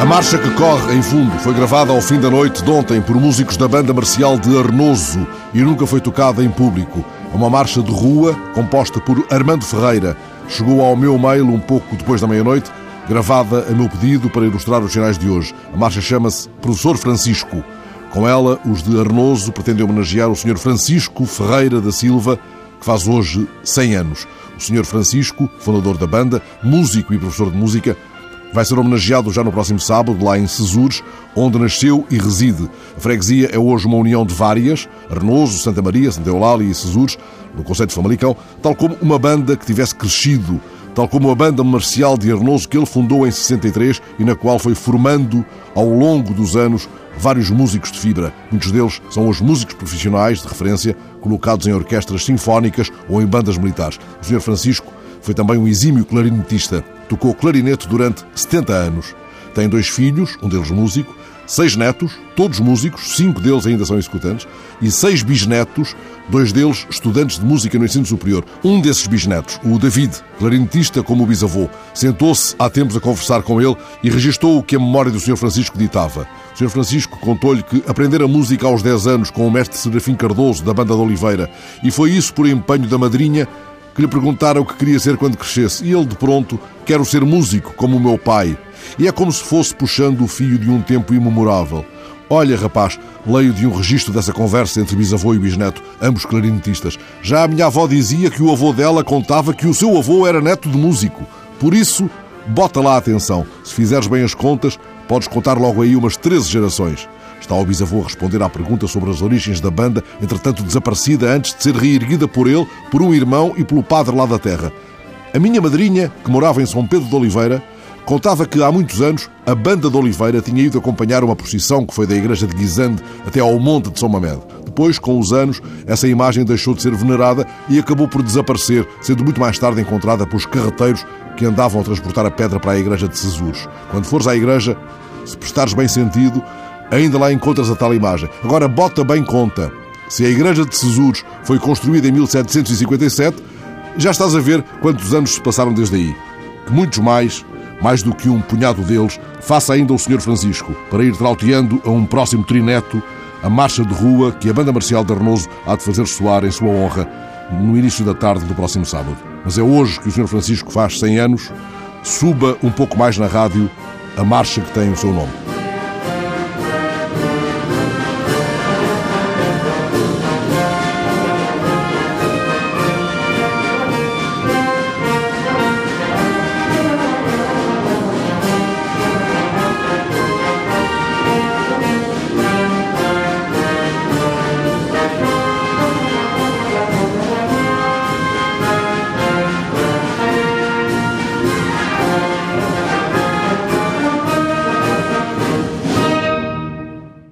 A marcha que corre em fundo foi gravada ao fim da noite de ontem por músicos da banda marcial de Arnoso e nunca foi tocada em público. É uma marcha de rua composta por Armando Ferreira. Chegou ao meu mail um pouco depois da meia-noite, gravada a meu pedido para ilustrar os sinais de hoje. A marcha chama-se Professor Francisco. Com ela, os de Arnoso pretendem homenagear o Sr. Francisco Ferreira da Silva, que faz hoje 100 anos. O Sr. Francisco, fundador da banda, músico e professor de música, Vai ser homenageado já no próximo sábado, lá em Cesures, onde nasceu e reside. A freguesia é hoje uma união de várias, Arnoso, Santa Maria, Santa Eulália e Cesures, no Conceito de Famalicão, tal como uma banda que tivesse crescido, tal como a banda marcial de Arnoso que ele fundou em 63 e na qual foi formando, ao longo dos anos, vários músicos de fibra. Muitos deles são os músicos profissionais de referência, colocados em orquestras sinfónicas ou em bandas militares. O Sr. Francisco foi também um exímio clarinetista. Tocou clarinete durante 70 anos. Tem dois filhos, um deles músico, seis netos, todos músicos, cinco deles ainda são executantes, e seis bisnetos, dois deles estudantes de música no ensino superior. Um desses bisnetos, o David, clarinetista como o bisavô, sentou-se há tempos a conversar com ele e registou o que a memória do Sr. Francisco ditava. O Sr. Francisco contou-lhe que aprendera música aos 10 anos com o mestre Serafim Cardoso, da Banda de Oliveira, e foi isso por empenho da madrinha que lhe perguntaram o que queria ser quando crescesse, e ele de pronto, quero ser músico, como o meu pai. E é como se fosse puxando o fio de um tempo imemorável. Olha, rapaz, leio de um registro dessa conversa entre bisavô e bisneto, ambos clarinetistas. Já a minha avó dizia que o avô dela contava que o seu avô era neto de músico. Por isso, bota lá atenção. Se fizeres bem as contas, podes contar logo aí umas 13 gerações. Está o bisavô a responder à pergunta sobre as origens da banda, entretanto desaparecida antes de ser reerguida por ele, por um irmão e pelo padre lá da terra. A minha madrinha, que morava em São Pedro de Oliveira, contava que há muitos anos a banda de Oliveira tinha ido acompanhar uma procissão que foi da igreja de Guisande até ao monte de São Mamed. Depois, com os anos, essa imagem deixou de ser venerada e acabou por desaparecer, sendo muito mais tarde encontrada pelos carreteiros que andavam a transportar a pedra para a igreja de Cesures. Quando fores à igreja, se prestares bem sentido, ainda lá encontras a tal imagem. Agora, bota bem conta. Se a igreja de Cesures foi construída em 1757, já estás a ver quantos anos se passaram desde aí. Que muitos mais, mais do que um punhado deles, faça ainda o Sr. Francisco, para ir trauteando a um próximo trineto a marcha de rua que a Banda Marcial de Arnoso há de fazer soar em sua honra no início da tarde do próximo sábado. Mas é hoje que o Sr. Francisco faz 100 anos. Suba um pouco mais na rádio a marcha que tem o seu nome.